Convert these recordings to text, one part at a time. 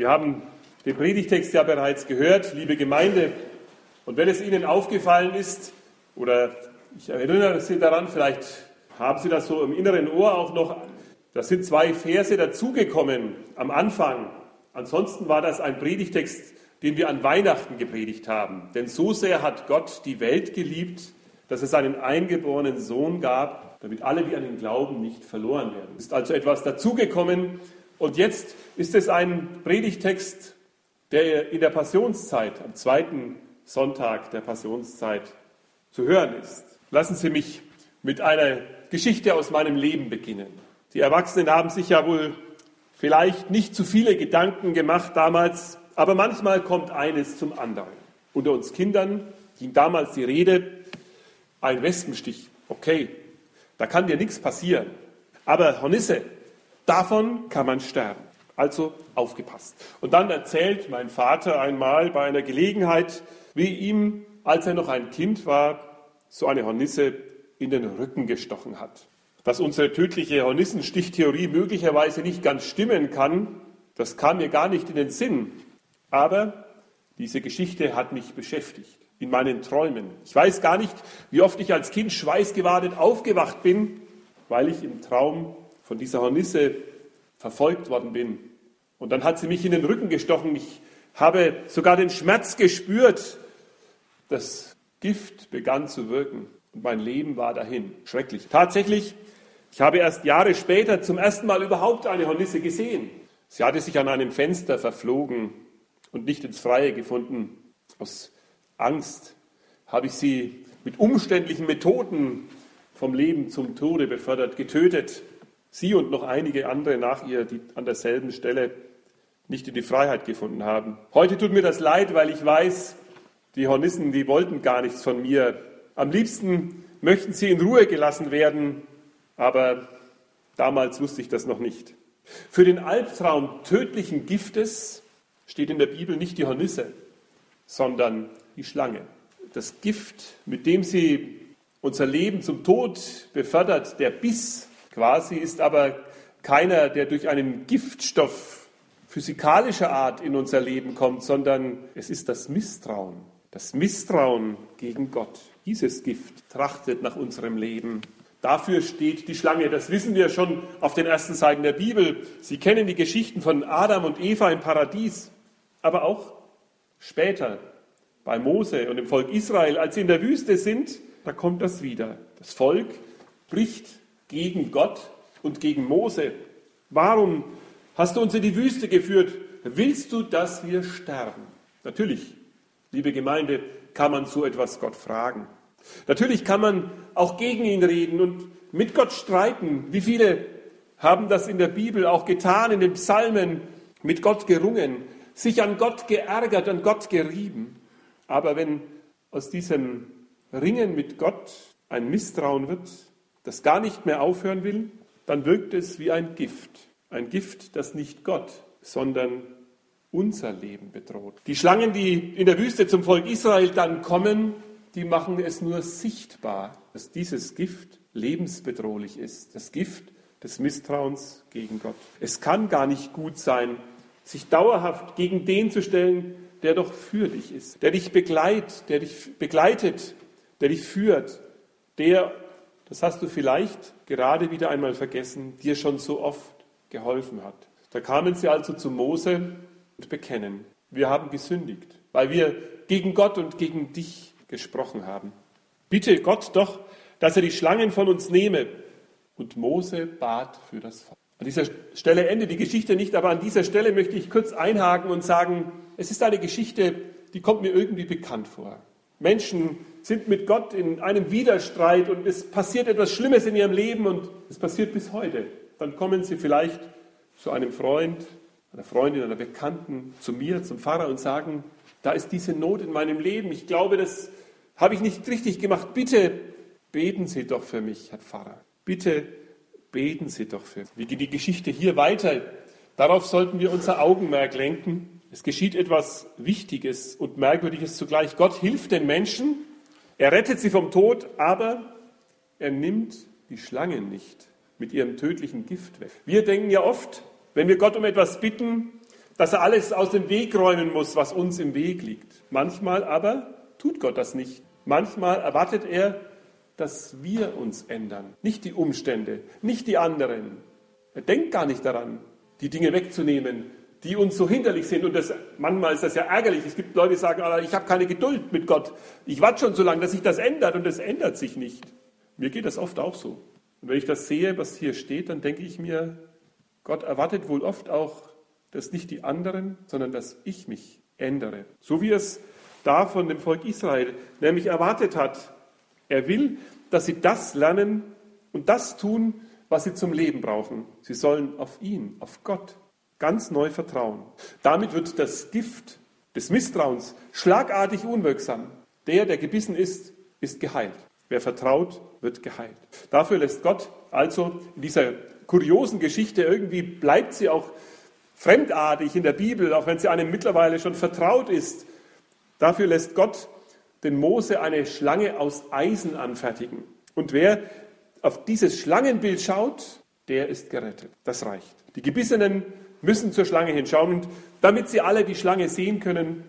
Wir haben den Predigtext ja bereits gehört, liebe Gemeinde. Und wenn es Ihnen aufgefallen ist, oder ich erinnere Sie daran, vielleicht haben Sie das so im inneren Ohr auch noch, da sind zwei Verse dazugekommen am Anfang. Ansonsten war das ein Predigtext, den wir an Weihnachten gepredigt haben. Denn so sehr hat Gott die Welt geliebt, dass es einen eingeborenen Sohn gab, damit alle, die an ihn glauben, nicht verloren werden. Ist also etwas dazugekommen. Und jetzt ist es ein Predigtext, der in der Passionszeit, am zweiten Sonntag der Passionszeit zu hören ist. Lassen Sie mich mit einer Geschichte aus meinem Leben beginnen. Die Erwachsenen haben sich ja wohl vielleicht nicht zu viele Gedanken gemacht damals, aber manchmal kommt eines zum anderen. Unter uns Kindern ging damals die Rede, ein Wespenstich, okay, da kann dir nichts passieren. Aber Hornisse, davon kann man sterben. Also aufgepasst. Und dann erzählt mein Vater einmal bei einer Gelegenheit, wie ihm, als er noch ein Kind war, so eine Hornisse in den Rücken gestochen hat. Dass unsere tödliche Hornissenstichtheorie möglicherweise nicht ganz stimmen kann, das kam mir gar nicht in den Sinn. Aber diese Geschichte hat mich beschäftigt in meinen Träumen. Ich weiß gar nicht, wie oft ich als Kind schweißgebadet aufgewacht bin, weil ich im Traum von dieser Hornisse verfolgt worden bin. Und dann hat sie mich in den Rücken gestochen. Ich habe sogar den Schmerz gespürt. Das Gift begann zu wirken und mein Leben war dahin. Schrecklich. Tatsächlich, ich habe erst Jahre später zum ersten Mal überhaupt eine Hornisse gesehen. Sie hatte sich an einem Fenster verflogen und nicht ins Freie gefunden. Aus Angst habe ich sie mit umständlichen Methoden vom Leben zum Tode befördert, getötet. Sie und noch einige andere nach ihr, die an derselben Stelle nicht in die Freiheit gefunden haben. Heute tut mir das leid, weil ich weiß, die Hornissen, die wollten gar nichts von mir. Am liebsten möchten sie in Ruhe gelassen werden, aber damals wusste ich das noch nicht. Für den Albtraum tödlichen Giftes steht in der Bibel nicht die Hornisse, sondern die Schlange. Das Gift, mit dem sie unser Leben zum Tod befördert, der Biss quasi, ist aber keiner, der durch einen Giftstoff physikalischer Art in unser Leben kommt, sondern es ist das Misstrauen. Das Misstrauen gegen Gott. Dieses Gift trachtet nach unserem Leben. Dafür steht die Schlange. Das wissen wir schon auf den ersten Seiten der Bibel. Sie kennen die Geschichten von Adam und Eva im Paradies, aber auch später bei Mose und dem Volk Israel, als sie in der Wüste sind, da kommt das wieder. Das Volk bricht gegen Gott und gegen Mose. Warum hast du uns in die Wüste geführt. Willst du, dass wir sterben? Natürlich, liebe Gemeinde, kann man so etwas Gott fragen. Natürlich kann man auch gegen ihn reden und mit Gott streiten. Wie viele haben das in der Bibel auch getan, in den Psalmen, mit Gott gerungen, sich an Gott geärgert, an Gott gerieben. Aber wenn aus diesem Ringen mit Gott ein Misstrauen wird, das gar nicht mehr aufhören will, dann wirkt es wie ein Gift. Ein Gift, das nicht Gott, sondern unser Leben bedroht. Die Schlangen, die in der Wüste zum Volk Israel dann kommen, die machen es nur sichtbar, dass dieses Gift lebensbedrohlich ist. Das Gift des Misstrauens gegen Gott. Es kann gar nicht gut sein, sich dauerhaft gegen den zu stellen, der doch für dich ist, der dich begleitet, der dich begleitet, der dich führt, der, das hast du vielleicht gerade wieder einmal vergessen, dir schon so oft geholfen hat. Da kamen sie also zu Mose und bekennen, wir haben gesündigt, weil wir gegen Gott und gegen dich gesprochen haben. Bitte Gott doch, dass er die Schlangen von uns nehme. Und Mose bat für das Volk. An dieser Stelle endet die Geschichte nicht, aber an dieser Stelle möchte ich kurz einhaken und sagen, es ist eine Geschichte, die kommt mir irgendwie bekannt vor. Menschen sind mit Gott in einem Widerstreit und es passiert etwas Schlimmes in ihrem Leben und es passiert bis heute dann kommen Sie vielleicht zu einem Freund, einer Freundin, einer Bekannten, zu mir, zum Pfarrer und sagen, da ist diese Not in meinem Leben. Ich glaube, das habe ich nicht richtig gemacht. Bitte beten Sie doch für mich, Herr Pfarrer. Bitte beten Sie doch für mich. Wie geht die Geschichte hier weiter? Darauf sollten wir unser Augenmerk lenken. Es geschieht etwas Wichtiges und Merkwürdiges zugleich. Gott hilft den Menschen, er rettet sie vom Tod, aber er nimmt die Schlangen nicht mit ihrem tödlichen Gift weg. Wir denken ja oft, wenn wir Gott um etwas bitten, dass er alles aus dem Weg räumen muss, was uns im Weg liegt. Manchmal aber tut Gott das nicht. Manchmal erwartet er, dass wir uns ändern, nicht die Umstände, nicht die anderen. Er denkt gar nicht daran, die Dinge wegzunehmen, die uns so hinderlich sind. Und das, manchmal ist das ja ärgerlich. Es gibt Leute, die sagen, ah, ich habe keine Geduld mit Gott. Ich warte schon so lange, dass sich das ändert und es ändert sich nicht. Mir geht das oft auch so. Und wenn ich das sehe, was hier steht, dann denke ich mir, Gott erwartet wohl oft auch, dass nicht die anderen, sondern dass ich mich ändere. So wie es da von dem Volk Israel nämlich erwartet hat. Er will, dass sie das lernen und das tun, was sie zum Leben brauchen. Sie sollen auf ihn, auf Gott ganz neu vertrauen. Damit wird das Gift des Misstrauens schlagartig unwirksam. Der, der gebissen ist, ist geheilt. Wer vertraut, wird geheilt. Dafür lässt Gott also in dieser kuriosen Geschichte, irgendwie bleibt sie auch fremdartig in der Bibel, auch wenn sie einem mittlerweile schon vertraut ist. Dafür lässt Gott den Mose eine Schlange aus Eisen anfertigen. Und wer auf dieses Schlangenbild schaut, der ist gerettet. Das reicht. Die Gebissenen müssen zur Schlange hinschauen. Und damit sie alle die Schlange sehen können,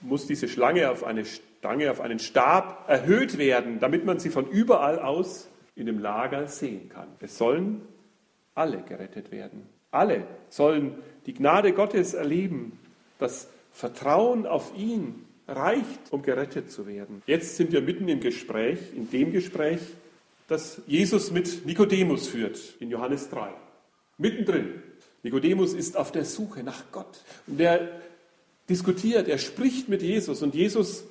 muss diese Schlange auf eine Stange, auf einen Stab erhöht werden, damit man sie von überall aus in dem Lager sehen kann. Es sollen alle gerettet werden. Alle sollen die Gnade Gottes erleben. Das Vertrauen auf ihn reicht, um gerettet zu werden. Jetzt sind wir mitten im Gespräch, in dem Gespräch, das Jesus mit Nikodemus führt, in Johannes 3. Mittendrin. Nikodemus ist auf der Suche nach Gott. Und er diskutiert, er spricht mit Jesus und Jesus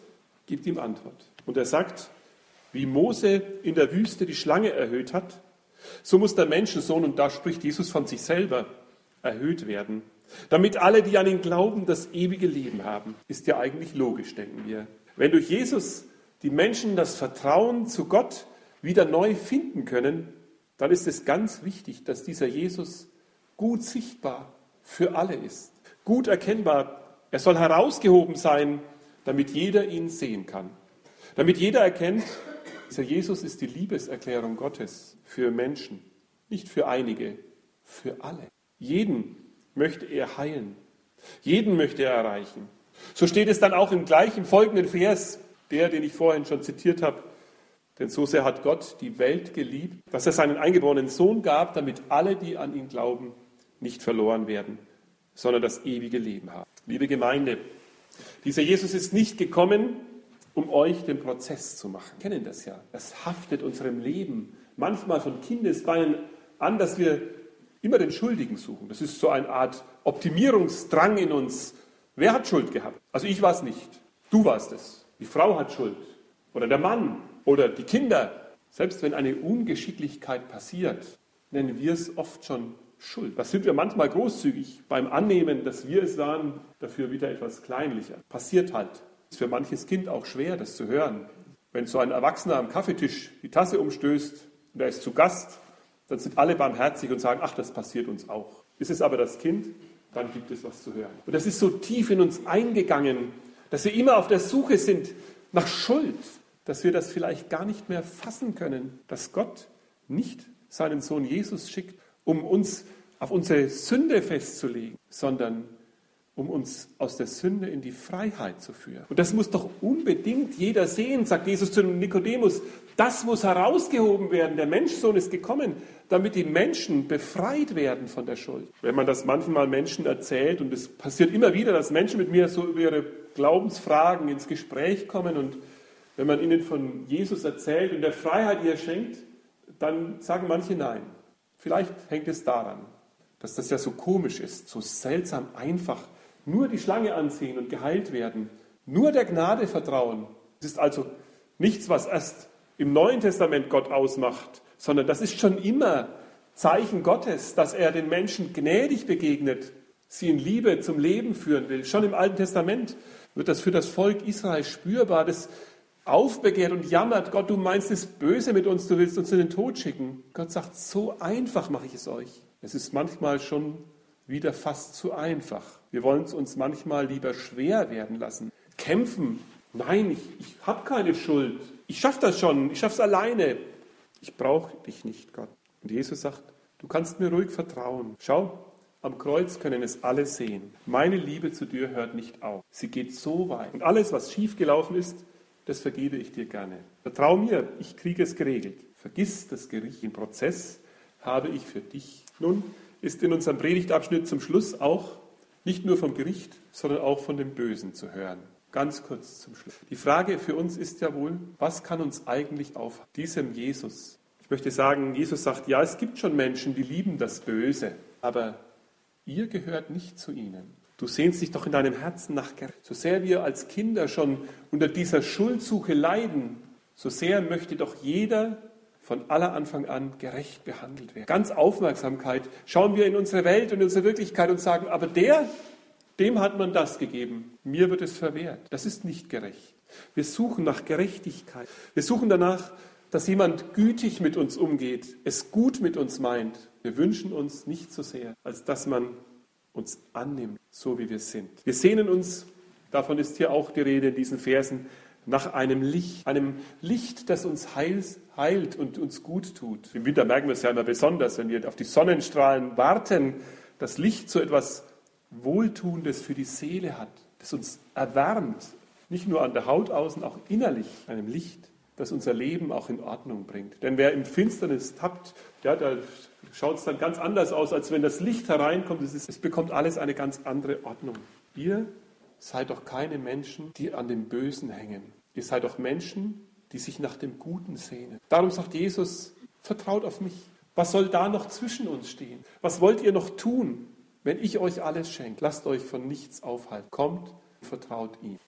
gibt ihm Antwort. Und er sagt, wie Mose in der Wüste die Schlange erhöht hat, so muss der Menschensohn, und da spricht Jesus von sich selber, erhöht werden, damit alle, die an ihn glauben, das ewige Leben haben. Ist ja eigentlich logisch, denken wir. Wenn durch Jesus die Menschen das Vertrauen zu Gott wieder neu finden können, dann ist es ganz wichtig, dass dieser Jesus gut sichtbar für alle ist, gut erkennbar. Er soll herausgehoben sein, damit jeder ihn sehen kann. Damit jeder erkennt, dieser Jesus ist die Liebeserklärung Gottes für Menschen, nicht für einige, für alle. Jeden möchte er heilen. Jeden möchte er erreichen. So steht es dann auch im gleichen folgenden Vers, der, den ich vorhin schon zitiert habe. Denn so sehr hat Gott die Welt geliebt, dass er seinen eingeborenen Sohn gab, damit alle, die an ihn glauben, nicht verloren werden, sondern das ewige Leben haben. Liebe Gemeinde, dieser Jesus ist nicht gekommen, um euch den Prozess zu machen. Wir kennen das ja. Das haftet unserem Leben manchmal von Kindesbeinen an, dass wir immer den Schuldigen suchen. Das ist so eine Art Optimierungsdrang in uns. Wer hat Schuld gehabt? Also ich war es nicht. Du warst es. Die Frau hat Schuld. Oder der Mann. Oder die Kinder. Selbst wenn eine Ungeschicklichkeit passiert, nennen wir es oft schon Schuld. Da sind wir manchmal großzügig beim Annehmen, dass wir es waren, dafür wieder etwas kleinlicher. Passiert halt. Ist für manches Kind auch schwer, das zu hören. Wenn so ein Erwachsener am Kaffeetisch die Tasse umstößt und er ist zu Gast, dann sind alle barmherzig und sagen, ach, das passiert uns auch. Ist es aber das Kind, dann gibt es was zu hören. Und das ist so tief in uns eingegangen, dass wir immer auf der Suche sind nach Schuld, dass wir das vielleicht gar nicht mehr fassen können, dass Gott nicht seinen Sohn Jesus schickt, um uns auf unsere Sünde festzulegen, sondern um uns aus der Sünde in die Freiheit zu führen. Und das muss doch unbedingt jeder sehen, sagt Jesus zu Nikodemus. Das muss herausgehoben werden. Der Menschsohn ist gekommen, damit die Menschen befreit werden von der Schuld. Wenn man das manchmal Menschen erzählt, und es passiert immer wieder, dass Menschen mit mir so über ihre Glaubensfragen ins Gespräch kommen und wenn man ihnen von Jesus erzählt und der Freiheit, er schenkt, dann sagen manche Nein. Vielleicht hängt es daran, dass das ja so komisch ist, so seltsam einfach. Nur die Schlange anziehen und geheilt werden. Nur der Gnade vertrauen. Es ist also nichts, was erst im Neuen Testament Gott ausmacht, sondern das ist schon immer Zeichen Gottes, dass er den Menschen gnädig begegnet, sie in Liebe zum Leben führen will. Schon im Alten Testament wird das für das Volk Israel spürbar, das aufbegehrt und jammert, Gott, du meinst es böse mit uns, du willst uns in den Tod schicken. Gott sagt, so einfach mache ich es euch. Es ist manchmal schon wieder fast zu einfach. Wir wollen es uns manchmal lieber schwer werden lassen. Kämpfen. Nein, ich, ich habe keine Schuld. Ich schaffe das schon. Ich schaffe es alleine. Ich brauche dich nicht, Gott. Und Jesus sagt, du kannst mir ruhig vertrauen. Schau, Am Kreuz können es alle sehen. Meine Liebe zu dir hört nicht auf. Sie geht so weit. Und alles, was schiefgelaufen ist, das vergebe ich dir gerne. Vertrau mir, ich kriege es geregelt. Vergiss das Gericht. Den Prozess habe ich für dich. Nun ist in unserem Predigtabschnitt zum Schluss auch nicht nur vom Gericht, sondern auch von dem Bösen zu hören. Ganz kurz zum Schluss. Die Frage für uns ist ja wohl, was kann uns eigentlich auf diesem Jesus? Ich möchte sagen, Jesus sagt, ja, es gibt schon Menschen, die lieben das Böse, aber ihr gehört nicht zu ihnen. Du sehnst dich doch in deinem Herzen nach Gerechtigkeit. So sehr wir als Kinder schon unter dieser Schuldsuche leiden, so sehr möchte doch jeder von aller Anfang an gerecht behandelt werden. Ganz Aufmerksamkeit schauen wir in unsere Welt und in unsere Wirklichkeit und sagen, aber der, dem hat man das gegeben, mir wird es verwehrt. Das ist nicht gerecht. Wir suchen nach Gerechtigkeit. Wir suchen danach, dass jemand gütig mit uns umgeht, es gut mit uns meint. Wir wünschen uns nicht so sehr, als dass man uns annimmt, so wie wir sind. Wir sehnen uns, davon ist hier auch die Rede in diesen Versen, nach einem Licht, einem Licht, das uns heils, heilt und uns gut tut. Im Winter merken wir es ja immer besonders, wenn wir auf die Sonnenstrahlen warten, das Licht so etwas Wohltuendes für die Seele hat, das uns erwärmt, nicht nur an der Haut außen, auch innerlich, einem Licht, das unser Leben auch in Ordnung bringt. Denn wer im Finsternis tappt, ja, da schaut es dann ganz anders aus, als wenn das Licht hereinkommt. Es, ist, es bekommt alles eine ganz andere Ordnung. Ihr seid doch keine Menschen, die an dem Bösen hängen. Ihr seid doch Menschen, die sich nach dem Guten sehnen. Darum sagt Jesus, vertraut auf mich. Was soll da noch zwischen uns stehen? Was wollt ihr noch tun, wenn ich euch alles schenke? Lasst euch von nichts aufhalten. Kommt, vertraut ihm.